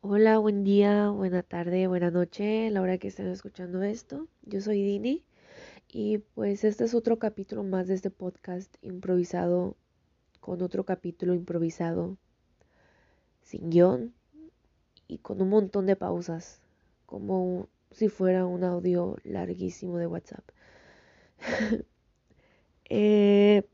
Hola, buen día, buena tarde, buena noche, la hora que estén escuchando esto. Yo soy Dini y pues este es otro capítulo más de este podcast improvisado con otro capítulo improvisado sin guion y con un montón de pausas, como si fuera un audio larguísimo de WhatsApp. eh,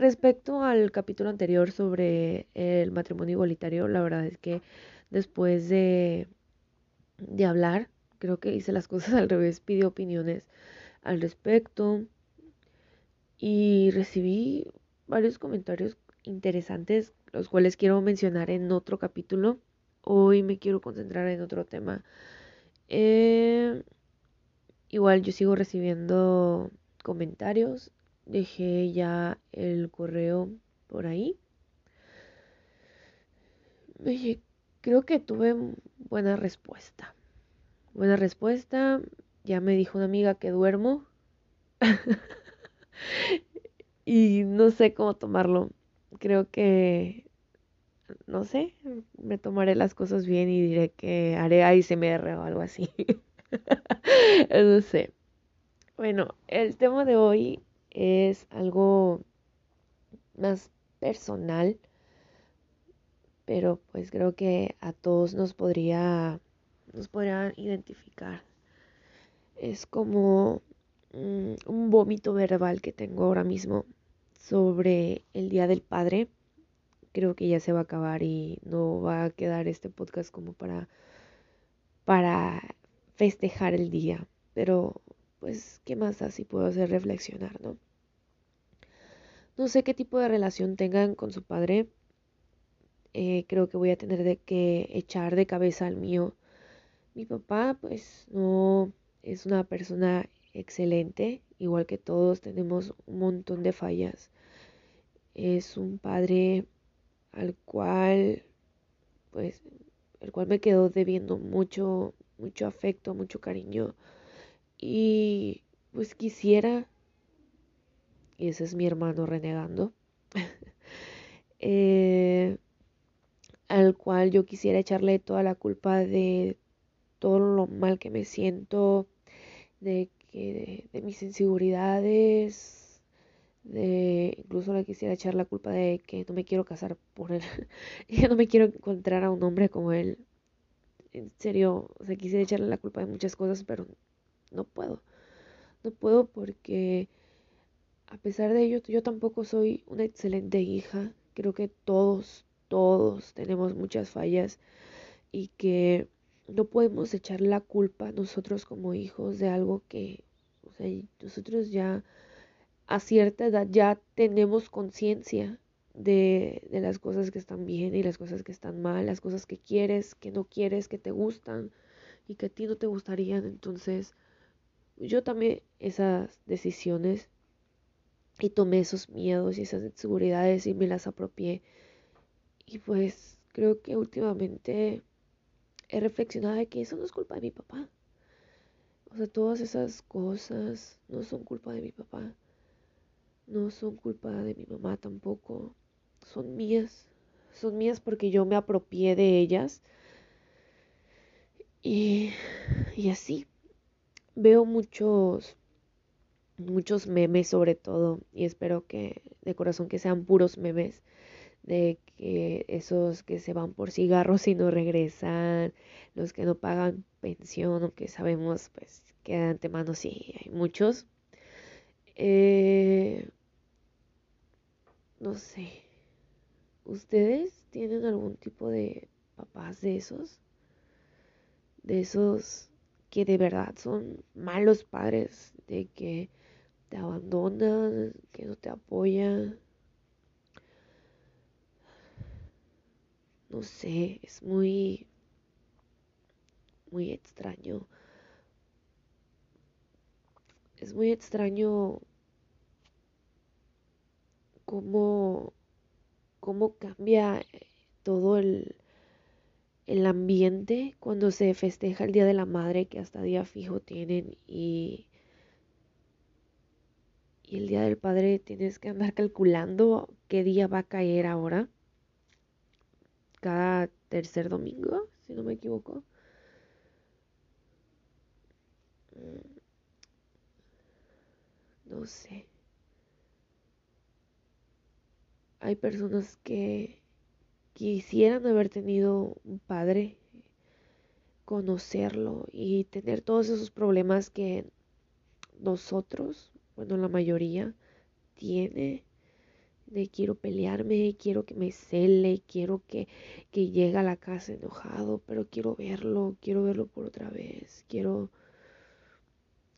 Respecto al capítulo anterior sobre el matrimonio igualitario, la verdad es que después de, de hablar, creo que hice las cosas al revés, pidi opiniones al respecto y recibí varios comentarios interesantes, los cuales quiero mencionar en otro capítulo. Hoy me quiero concentrar en otro tema. Eh, igual yo sigo recibiendo comentarios dejé ya el correo por ahí. Creo que tuve buena respuesta. Buena respuesta. Ya me dijo una amiga que duermo. y no sé cómo tomarlo. Creo que, no sé, me tomaré las cosas bien y diré que haré ASMR o algo así. no sé. Bueno, el tema de hoy es algo más personal, pero pues creo que a todos nos podría, nos podría identificar. Es como mm, un vómito verbal que tengo ahora mismo sobre el Día del Padre. Creo que ya se va a acabar y no va a quedar este podcast como para, para festejar el día. Pero pues, ¿qué más así puedo hacer reflexionar, no? No sé qué tipo de relación tengan con su padre. Eh, creo que voy a tener que echar de cabeza al mío. Mi papá, pues, no es una persona excelente, igual que todos tenemos un montón de fallas. Es un padre al cual, pues, el cual me quedó debiendo mucho, mucho afecto, mucho cariño y pues quisiera, y ese es mi hermano renegando, eh, al cual yo quisiera echarle toda la culpa de todo lo mal que me siento, de que de, mis inseguridades, de incluso le quisiera echar la culpa de que no me quiero casar por él, y no me quiero encontrar a un hombre como él. En serio, o sea, quisiera echarle la culpa de muchas cosas, pero no puedo. No puedo porque a pesar de ello yo tampoco soy una excelente hija. Creo que todos, todos tenemos muchas fallas y que no podemos echar la culpa nosotros como hijos de algo que, o sea, nosotros ya a cierta edad ya tenemos conciencia de, de, las cosas que están bien y las cosas que están mal, las cosas que quieres, que no quieres, que te gustan y que a ti no te gustarían. Entonces, yo tomé esas decisiones y tomé esos miedos y esas inseguridades y me las apropié. Y pues creo que últimamente he reflexionado de que eso no es culpa de mi papá. O sea, todas esas cosas no son culpa de mi papá. No son culpa de mi mamá tampoco. Son mías. Son mías porque yo me apropié de ellas. Y, y así veo muchos muchos memes sobre todo y espero que de corazón que sean puros memes de que esos que se van por cigarros y no regresan, los que no pagan pensión, aunque sabemos pues que de antemano sí hay muchos. Eh, no sé, ¿ustedes tienen algún tipo de papás de esos? De esos que de verdad son malos padres, de que te abandonan, que no te apoyan. No sé, es muy, muy extraño. Es muy extraño cómo, cómo cambia todo el, el ambiente cuando se festeja el Día de la Madre, que hasta día fijo tienen, y, y el Día del Padre tienes que andar calculando qué día va a caer ahora. cada tercer domingo, si no me equivoco. Mm, no sé. Hay personas que quisieran haber tenido un padre, conocerlo y tener todos esos problemas que nosotros, bueno, la mayoría, tiene de quiero pelearme, quiero que me cele, quiero que, que llegue a la casa enojado, pero quiero verlo, quiero verlo por otra vez, quiero,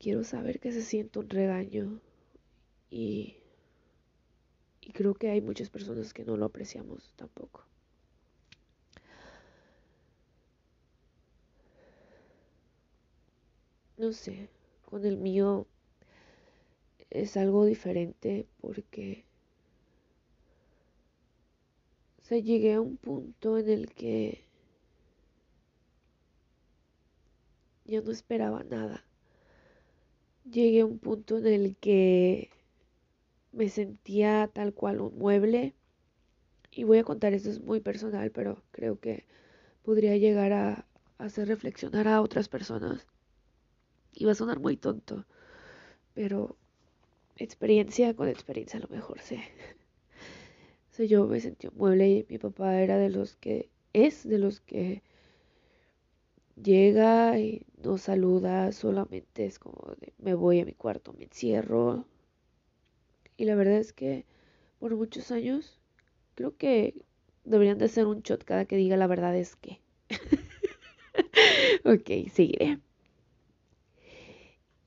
quiero saber que se siente un regaño y, y creo que hay muchas personas que no lo apreciamos tampoco. No sé, con el mío es algo diferente porque llegué a un punto en el que ya no esperaba nada. Llegué a un punto en el que me sentía tal cual un mueble. Y voy a contar esto es muy personal, pero creo que podría llegar a hacer reflexionar a otras personas. Y va a sonar muy tonto, pero experiencia con experiencia a lo mejor sé yo me sentí un mueble y mi papá era de los que es de los que llega y no saluda, solamente es como de me voy a mi cuarto, me encierro. Y la verdad es que por muchos años creo que deberían de hacer un shot cada que diga la verdad es que. ok, seguiré.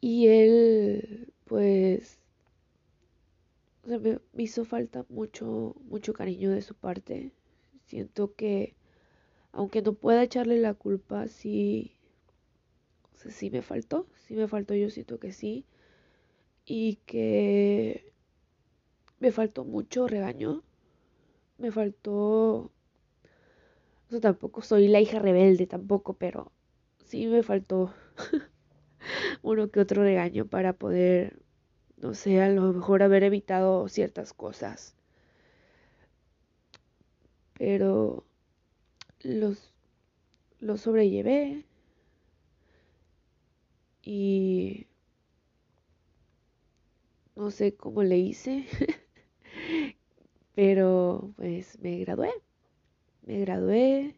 Y él, pues, me, hizo falta mucho, mucho cariño de su parte. Siento que, aunque no pueda echarle la culpa, sí, o sí me faltó, sí me faltó, yo siento que sí. Y que me faltó mucho regaño, me faltó, o sea, tampoco soy la hija rebelde tampoco, pero sí me faltó uno que otro regaño para poder no sé, a lo mejor haber evitado ciertas cosas. Pero los, los sobrellevé y no sé cómo le hice, pero pues me gradué, me gradué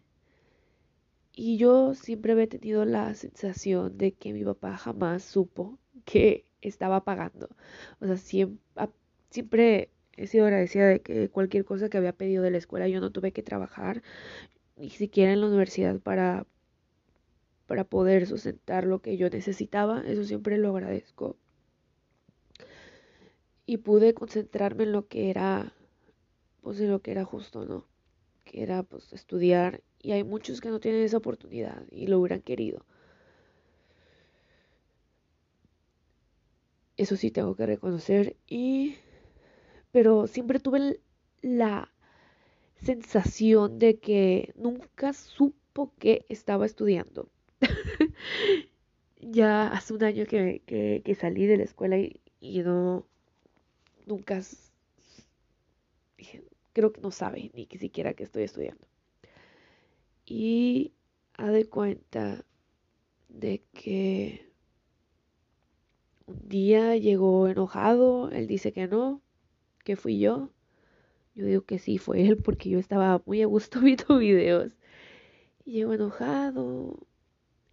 y yo siempre había tenido la sensación de que mi papá jamás supo que estaba pagando. O sea, siempre, he sido agradecida de que cualquier cosa que había pedido de la escuela yo no tuve que trabajar, ni siquiera en la universidad para, para poder sustentar lo que yo necesitaba. Eso siempre lo agradezco. Y pude concentrarme en lo que era, pues en lo que era justo, ¿no? Que era pues estudiar. Y hay muchos que no tienen esa oportunidad y lo hubieran querido. Eso sí tengo que reconocer. Y. Pero siempre tuve la sensación de que nunca supo que estaba estudiando. ya hace un año que, salí de la escuela y, no. Nunca. Creo que no sabe ni siquiera que estoy estudiando. Y ha de cuenta de que un día llegó enojado, él dice que no, que fui yo. Yo digo que sí, fue él porque yo estaba muy a gusto viendo videos. Y llegó enojado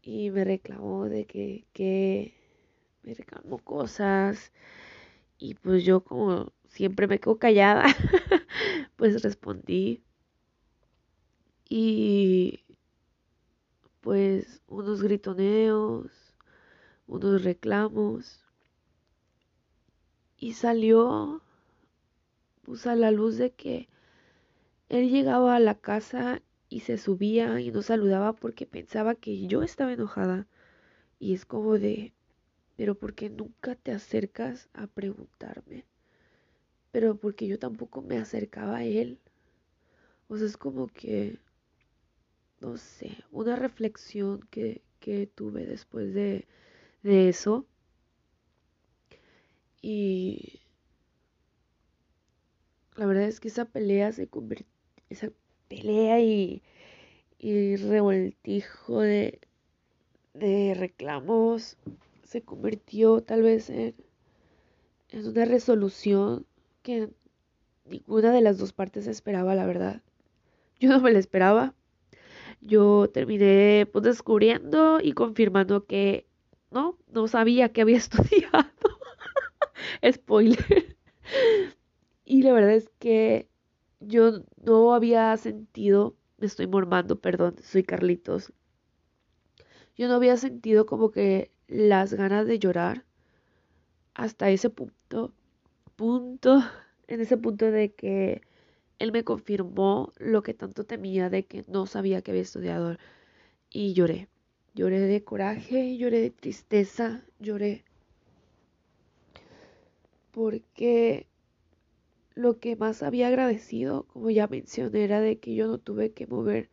y me reclamó de que, que me reclamó cosas. Y pues yo como siempre me quedo callada, pues respondí. Y pues unos gritoneos, unos reclamos. Y salió pues a la luz de que él llegaba a la casa y se subía y no saludaba porque pensaba que yo estaba enojada. Y es como de pero porque nunca te acercas a preguntarme pero porque yo tampoco me acercaba a él o sea es como que no sé una reflexión que, que tuve después de, de eso y la verdad es que esa pelea se convirtió, esa pelea y, y revoltijo de, de reclamos se convirtió tal vez en, en una resolución que ninguna de las dos partes esperaba, la verdad. Yo no me la esperaba. Yo terminé pues, descubriendo y confirmando que no, no sabía que había estudiado. Spoiler. y la verdad es que yo no había sentido, me estoy mormando, perdón, soy Carlitos. Yo no había sentido como que las ganas de llorar hasta ese punto, punto, en ese punto de que él me confirmó lo que tanto temía de que no sabía que había estudiado y lloré. Lloré de coraje, lloré de tristeza, lloré porque lo que más había agradecido, como ya mencioné, era de que yo no tuve que mover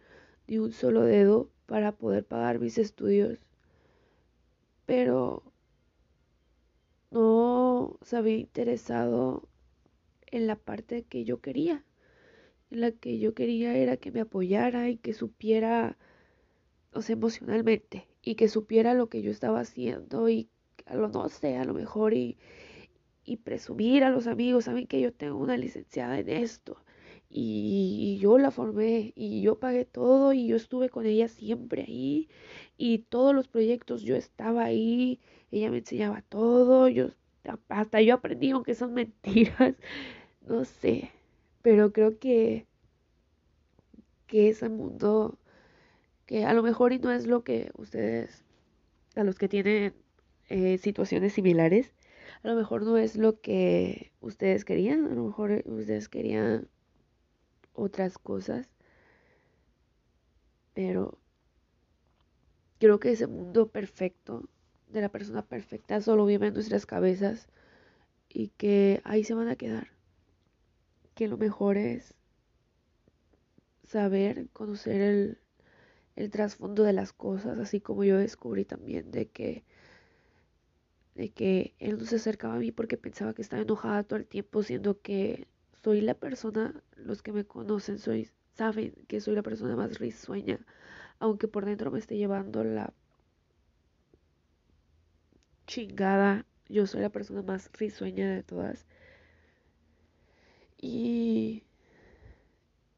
ni un solo dedo para poder pagar mis estudios. Pero no se había interesado en la parte que yo quería. La que yo quería era que me apoyara y que supiera, o sea, emocionalmente, y que supiera lo que yo estaba haciendo y a lo no sé, a lo mejor y, y presumir a los amigos, saben que yo tengo una licenciada en esto y, yo la formé y yo pagué todo y yo estuve con ella siempre ahí y todos los proyectos yo estaba ahí, ella me enseñaba todo, yo hasta yo aprendí aunque son mentiras, no sé, pero creo que que ese mundo que a lo mejor y no es lo que ustedes a los que tienen eh, situaciones similares a lo mejor no es lo que ustedes querían, a lo mejor ustedes querían otras cosas, pero creo que ese mundo perfecto de la persona perfecta solo vive en nuestras cabezas y que ahí se van a quedar. Que lo mejor es saber, conocer el, trasfondo de las cosas, así como yo descubrí también de que de que él no se acercaba a mí porque pensaba que estaba enojada todo el tiempo, siendo que soy la persona, los que me conocen, soy, saben que soy la persona más risueña, aunque por dentro me esté llevando la chingada, yo soy la persona más risueña de todas. Y,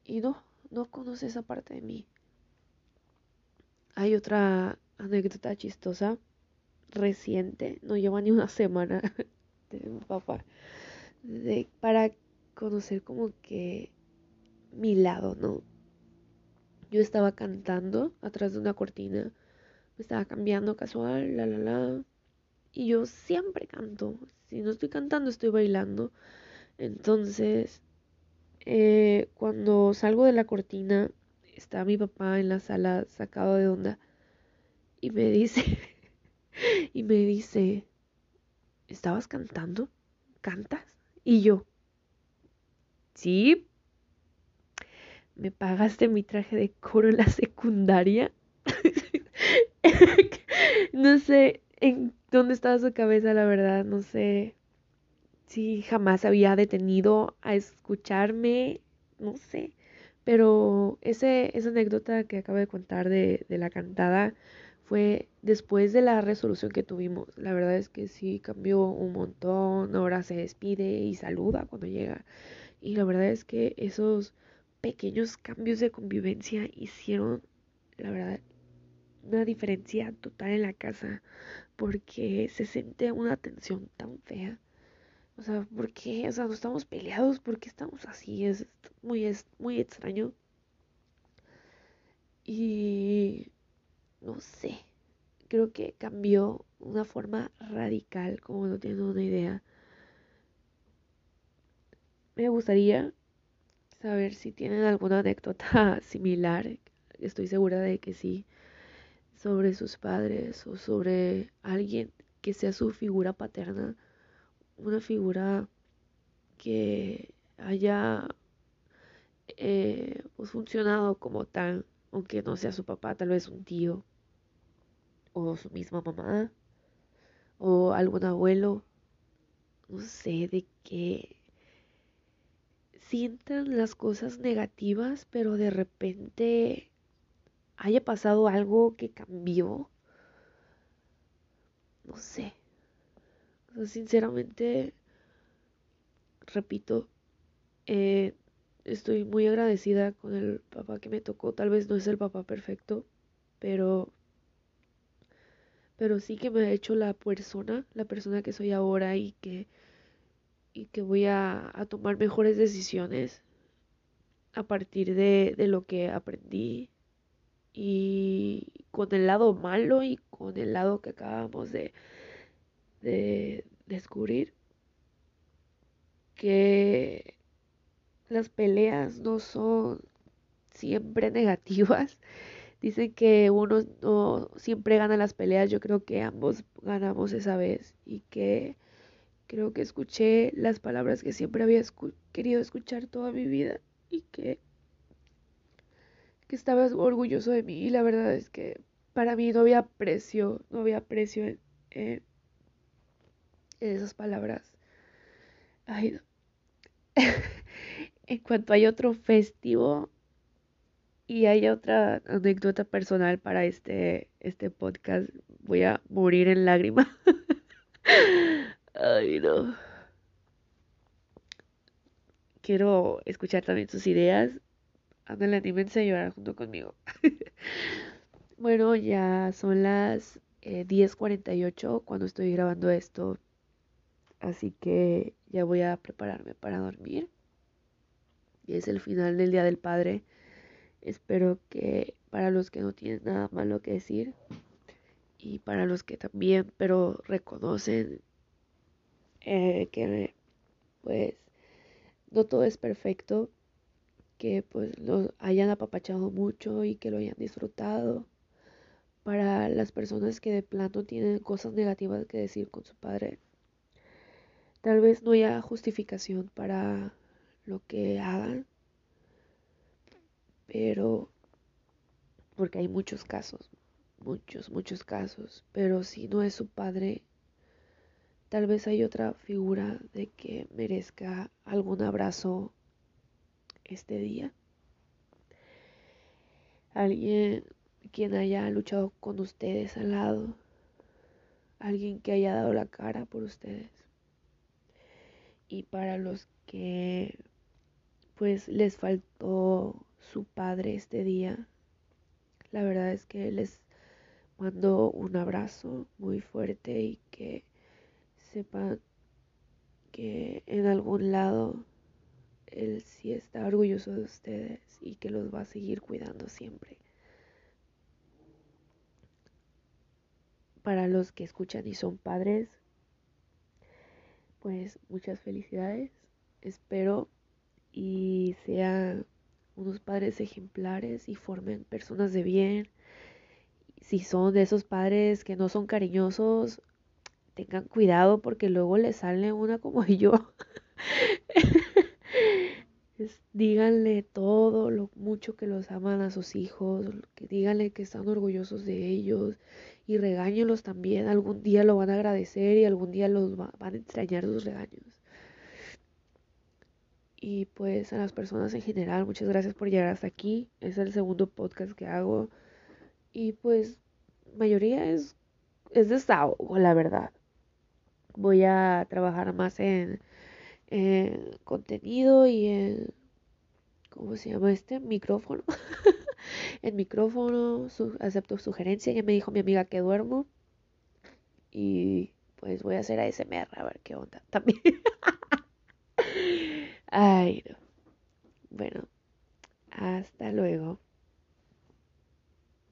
y no, no conoce esa parte de mí. Hay otra anécdota chistosa reciente, no lleva ni una semana de mi papá, de, para conocer como que mi lado, ¿no? Yo estaba cantando atrás de una cortina, me estaba cambiando casual, la, la, la, y yo siempre canto, si no estoy cantando estoy bailando, entonces eh, cuando salgo de la cortina está mi papá en la sala sacado de onda y me dice y me dice, ¿estabas cantando? ¿Cantas? Y yo, sí, ¿me pagaste mi traje de coro en la secundaria? no sé en dónde estaba su cabeza, la verdad, no sé si jamás había detenido a escucharme, no sé. Pero ese, esa anécdota que acabo de contar de, de la cantada fue después de la resolución que tuvimos. La verdad es que sí cambió un montón. Ahora se despide y saluda cuando llega. Y la verdad es que esos pequeños cambios de convivencia hicieron, la verdad, una diferencia total en la casa. Porque se siente una tensión tan fea. O sea, ¿por qué? O sea, no estamos peleados, ¿por qué estamos así? Es muy, es muy extraño. Y no sé, creo que cambió una forma radical, como no tienen una idea. Me gustaría saber si tienen alguna anécdota similar, estoy segura de que sí, sobre sus padres o sobre alguien que sea su figura paterna, una figura que haya eh, pues, funcionado como tal, aunque no sea su papá, tal vez un tío o su misma mamá o algún abuelo, no sé, de que sientan las cosas negativas, pero de repente haya pasado algo que cambió. No sé. Sinceramente, repito, eh, estoy muy agradecida con el papá que me tocó. Tal vez no es el papá perfecto, pero pero sí que me ha hecho la persona, la persona que soy ahora y que y que voy a, tomar mejores decisiones a partir de, de, lo que aprendí y con el lado malo y con el lado que acabamos de, de descubrir que las peleas no son siempre negativas. Dicen que uno no siempre gana las peleas, yo creo que ambos ganamos esa vez y que creo que escuché las palabras que siempre había querido escuchar toda mi vida y que, que estaba orgulloso de mí y la verdad es que para mí no había precio, no había precio en, en esas palabras. Ay, en cuanto hay otro festivo y hay otra anécdota personal para este, este podcast, voy a morir en lágrimas. Ay, no. Quiero escuchar también sus ideas. Ándale, anímense a llorar junto conmigo. bueno, ya son las 10.48 eh, cuando estoy grabando esto. Así que ya voy a prepararme para dormir. Y es el final del Día del Padre. Espero que para los que no tienen nada malo que decir y para los que también, pero reconocen eh, que pues no todo es perfecto, que pues lo hayan apapachado mucho y que lo hayan disfrutado. Para las personas que de plano tienen cosas negativas que decir con su padre, Tal vez no haya justificación para lo que hagan, pero porque hay muchos casos, muchos, muchos casos, pero si no es su padre, tal vez hay otra figura de que merezca algún abrazo este día. Alguien quien haya luchado con ustedes al lado, alguien que haya dado la cara por ustedes y para los que pues les faltó su padre este día, la verdad es que les mando un abrazo muy fuerte y que sepan que en algún lado él sí está orgulloso de ustedes y que los va a seguir cuidando siempre. Para los que escuchan y son padres, pues muchas felicidades. Espero y sean unos padres ejemplares y formen personas de bien. Si son de esos padres que no son cariñosos, tengan cuidado porque luego les sale una como yo. díganle todo lo mucho que los aman a sus hijos, díganle que están orgullosos de ellos y regáñenlos también. Algún día lo van a agradecer y algún día los van a extrañar sus regaños. Y pues a las personas en general, muchas gracias por llegar hasta aquí. Es el segundo podcast que hago. Y pues mayoría es, es desahogo, la verdad. Voy a trabajar más en, en contenido y en ¿cómo se llama este? Micrófono. el micrófono, acepto sugerencia. Ya me dijo mi amiga que duermo. Y pues voy a hacer ASMR a ver qué onda también. Ay, no. Bueno, hasta luego.